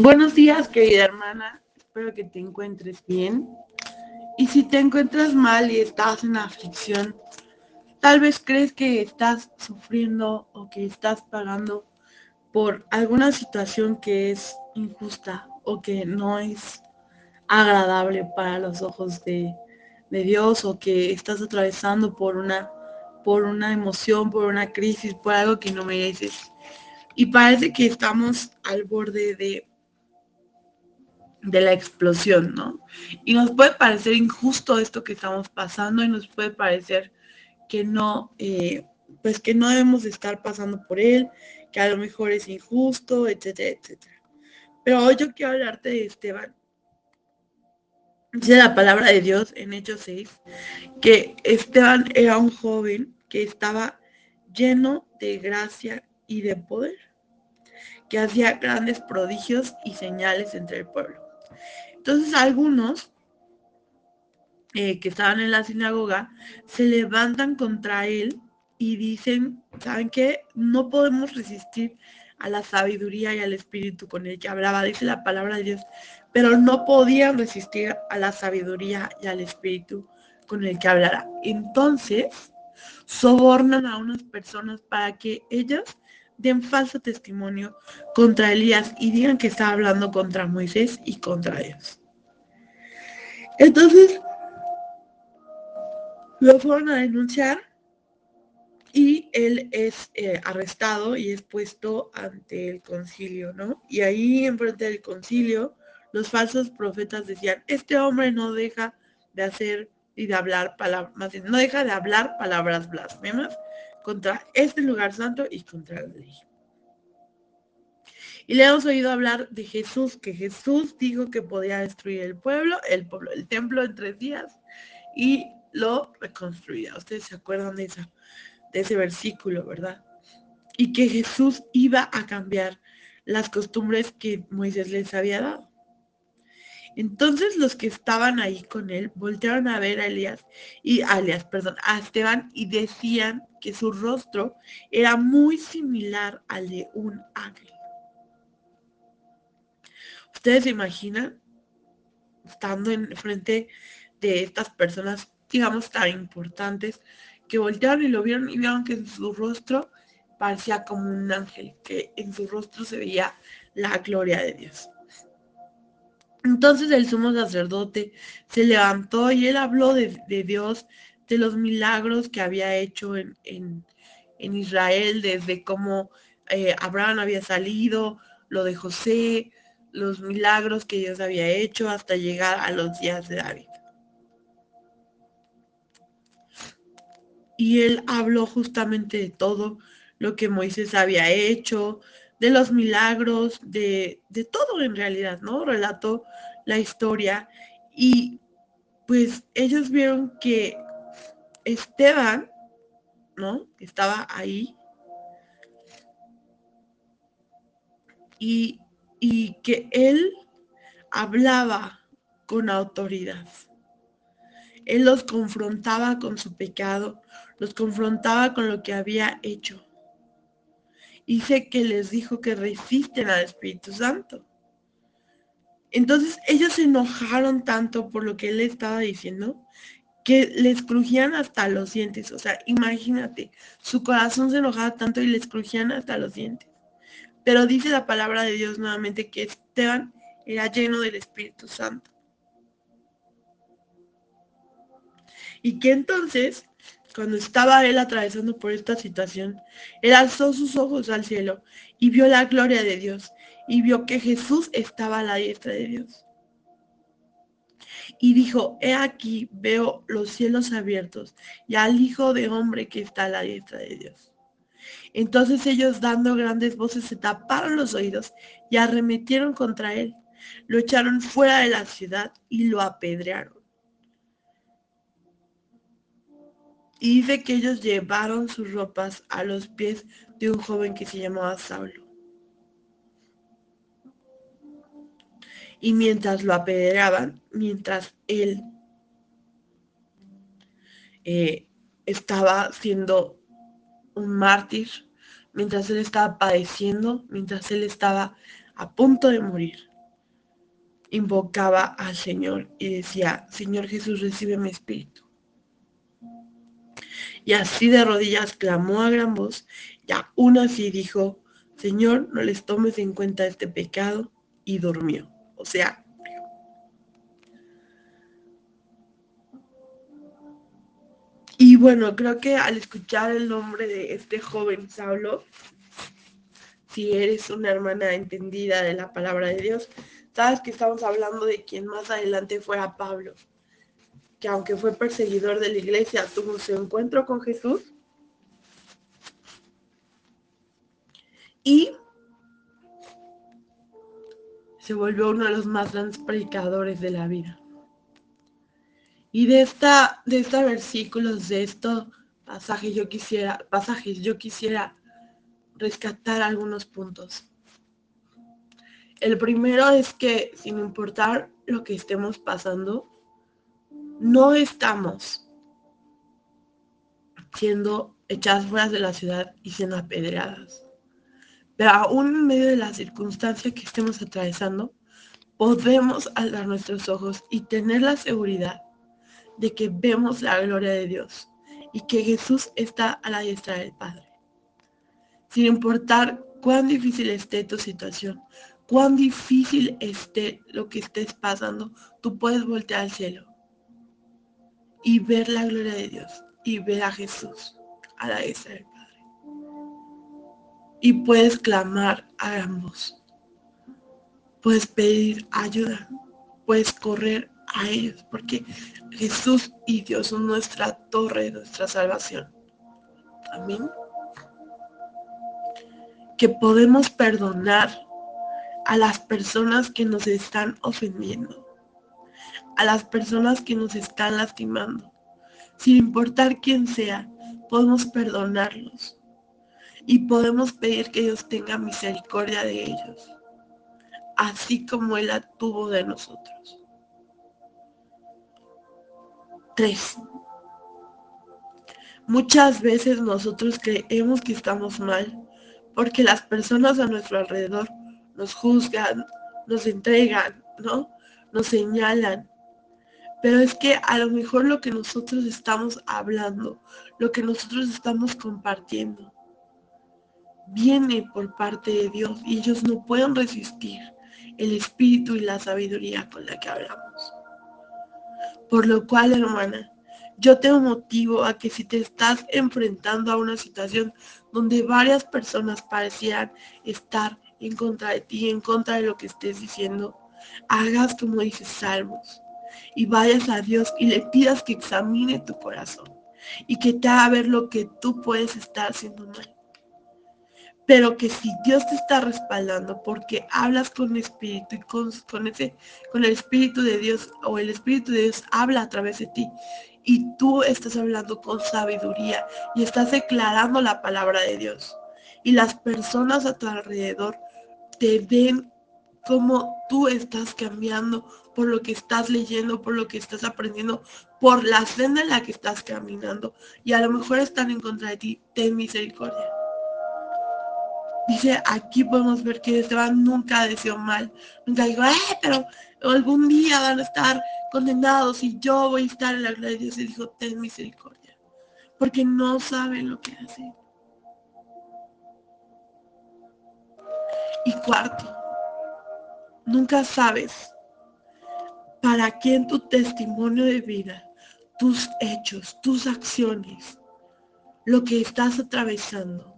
Buenos días, querida hermana. Espero que te encuentres bien. Y si te encuentras mal y estás en aflicción, tal vez crees que estás sufriendo o que estás pagando por alguna situación que es injusta o que no es agradable para los ojos de, de Dios o que estás atravesando por una, por una emoción, por una crisis, por algo que no mereces. Y parece que estamos al borde de de la explosión, ¿no? Y nos puede parecer injusto esto que estamos pasando y nos puede parecer que no, eh, pues que no debemos estar pasando por él, que a lo mejor es injusto, etcétera, etcétera. Pero hoy yo quiero hablarte de Esteban. Dice la palabra de Dios en Hechos 6, que Esteban era un joven que estaba lleno de gracia y de poder, que hacía grandes prodigios y señales entre el pueblo. Entonces algunos eh, que estaban en la sinagoga se levantan contra él y dicen, ¿saben qué? No podemos resistir a la sabiduría y al espíritu con el que hablaba, dice la palabra de Dios, pero no podían resistir a la sabiduría y al espíritu con el que hablara. Entonces, sobornan a unas personas para que ellos den falso testimonio contra Elías y digan que está hablando contra Moisés y contra Dios. Entonces, lo fueron a denunciar y él es eh, arrestado y es puesto ante el concilio, ¿no? Y ahí enfrente del concilio, los falsos profetas decían, este hombre no deja de hacer y de hablar palabras, no deja de hablar palabras blasfemas contra este lugar santo y contra la ley. Y le hemos oído hablar de Jesús, que Jesús dijo que podía destruir el pueblo, el pueblo, el templo en tres días y lo reconstruirá. Ustedes se acuerdan de, esa, de ese versículo, ¿verdad? Y que Jesús iba a cambiar las costumbres que Moisés les había dado. Entonces los que estaban ahí con él voltearon a ver a Elías y a Elías, perdón, a Esteban y decían que su rostro era muy similar al de un ángel. ¿Ustedes se imaginan estando en frente de estas personas, digamos, tan importantes, que voltearon y lo vieron y vieron que en su rostro parecía como un ángel, que en su rostro se veía la gloria de Dios? Entonces el sumo sacerdote se levantó y él habló de, Dios, de los milagros que había hecho en, Israel, desde cómo eh, Abraham había salido, lo de José, los milagros que Dios había hecho hasta llegar a los días de David. Y él habló justamente de todo lo que Moisés había hecho, de los milagros, de, de todo en realidad, ¿no? Relató la historia y pues ellos vieron que Esteban, ¿no? Estaba ahí. Y, y que él hablaba con autoridad. Él los confrontaba con su pecado, los confrontaba con lo que había hecho dice que les dijo que resisten al Espíritu Santo. Entonces ellos se enojaron tanto por lo que él estaba diciendo que les crujían hasta los dientes. O sea, imagínate, su corazón se enojaba tanto y les crujían hasta los dientes. Pero dice la palabra de Dios nuevamente que Esteban era lleno del Espíritu Santo. Y que entonces cuando estaba él atravesando por esta situación, él alzó sus ojos al cielo y vio la gloria de Dios y vio que Jesús estaba a la diestra de Dios. Y dijo, he aquí, veo los cielos abiertos y al Hijo de Hombre que está a la diestra de Dios. Entonces ellos dando grandes voces se taparon los oídos y arremetieron contra él. Lo echaron fuera de la ciudad y lo apedrearon. Y dice que ellos llevaron sus ropas a los pies de un joven que se llamaba Saulo. Y mientras lo apedreaban, mientras él eh, estaba siendo un mártir, mientras él estaba padeciendo, mientras él estaba a punto de morir, invocaba al Señor y decía, Señor Jesús, recibe mi espíritu. Y así de rodillas clamó a gran voz y aún así dijo, Señor, no les tomes en cuenta este pecado y durmió. O sea, Y bueno, creo que al escuchar el nombre de este joven Saulo, si eres una hermana entendida de la palabra de Dios, sabes que estamos hablando de quien más adelante fuera Pablo, que aunque fue perseguidor de la iglesia, tuvo su encuentro con Jesús. Y se volvió uno de los más grandes predicadores de la vida. Y de esta, de estos versículos, de estos pasajes, yo quisiera, pasajes, yo quisiera rescatar algunos puntos. El primero es que sin importar lo que estemos pasando, no estamos siendo echadas fuera de la ciudad y siendo apedreadas. Pero aún en medio de la circunstancia que estemos atravesando, podemos alzar nuestros ojos y tener la seguridad de que vemos la gloria de Dios y que Jesús está a la diestra del Padre. Sin importar cuán difícil esté tu situación, cuán difícil esté lo que estés pasando, tú puedes voltear al cielo y ver la gloria de Dios y ver a Jesús a la diestra del Padre. Y puedes clamar a ambos. Puedes pedir ayuda. Puedes correr a ellos, porque Jesús y Dios son nuestra torre, nuestra salvación. Amén. Que podemos perdonar a las personas que nos están ofendiendo, a las personas que nos están lastimando. Sin importar quién sea, podemos perdonarlos y podemos pedir que Dios tenga misericordia de ellos, así como Él la tuvo de nosotros. 3. Muchas veces nosotros creemos que estamos mal porque las personas a nuestro alrededor nos juzgan, nos entregan, ¿no? Nos señalan. Pero es que a lo mejor lo que nosotros estamos hablando, lo que nosotros estamos compartiendo, viene por parte de Dios y ellos no pueden resistir el espíritu y la sabiduría con la que hablamos. Por lo cual, hermana, yo te motivo a que si te estás enfrentando a una situación donde varias personas parecieran estar en contra de ti, en contra de lo que estés diciendo, hagas como dice Salmos y vayas a Dios y le pidas que examine tu corazón y que te haga ver lo que tú puedes estar haciendo mal. Pero que si Dios te está respaldando porque hablas con espíritu y con, con, ese, con el espíritu de Dios o el espíritu de Dios habla a través de ti y tú estás hablando con sabiduría y estás declarando la palabra de Dios y las personas a tu alrededor te ven como tú estás cambiando por lo que estás leyendo, por lo que estás aprendiendo, por la senda en la que estás caminando y a lo mejor están en contra de ti, ten misericordia. Dice, aquí podemos ver que Esteban nunca deseó mal. Nunca dijo, pero algún día van a estar condenados y yo voy a estar en la gloria de Dios. Y dijo, ten misericordia. Porque no saben lo que hacen. Y cuarto, nunca sabes para quién tu testimonio de vida, tus hechos, tus acciones, lo que estás atravesando,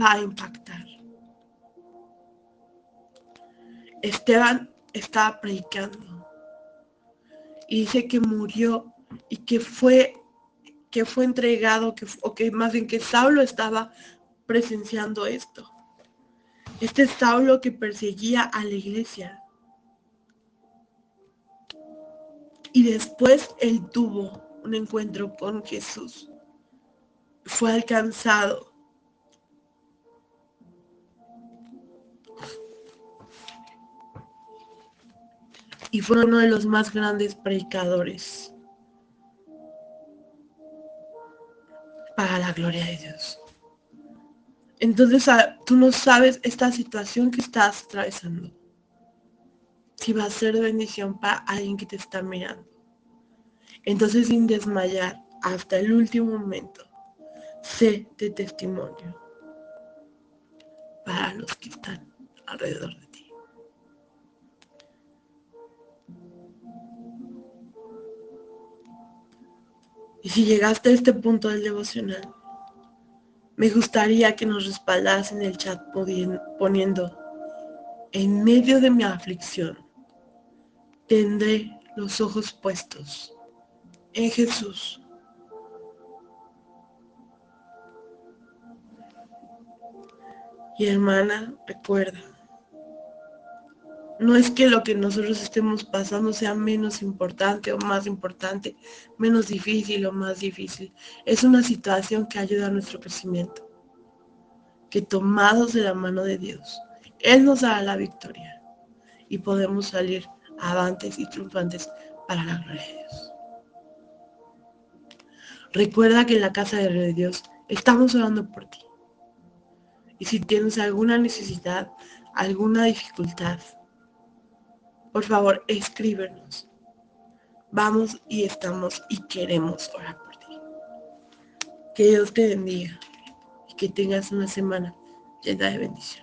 va a impactar. Esteban estaba predicando y dice que murió y que fue que fue entregado, que, o que más bien que Saulo estaba presenciando esto. Este Saulo que perseguía a la iglesia. Y después él tuvo un encuentro con Jesús. Fue alcanzado y fue uno de los más grandes predicadores para la gloria de Dios. Entonces tú no sabes esta situación que estás atravesando. si va a ser bendición para alguien que te está mirando. Entonces, sin desmayar hasta el último momento, sé de testimonio para los que están alrededor de ti. Y si llegaste a este punto del devocional, me gustaría que nos respaldas en el chat poniendo, en medio de mi aflicción, tendré los ojos puestos en Jesús. Y hermana, recuerda, no es que lo que nosotros estemos pasando sea menos importante o más importante, menos difícil o más difícil. Es una situación que ayuda a nuestro crecimiento. Que tomados de la mano de Dios, Él nos dará la victoria y podemos salir avantes y triunfantes para la gloria de Dios. Recuerda que en la casa de Dios estamos orando por ti. Y si tienes alguna necesidad, alguna dificultad, por favor, escríbenos. Vamos y estamos y queremos orar por ti. Que Dios te bendiga y que tengas una semana llena de bendición.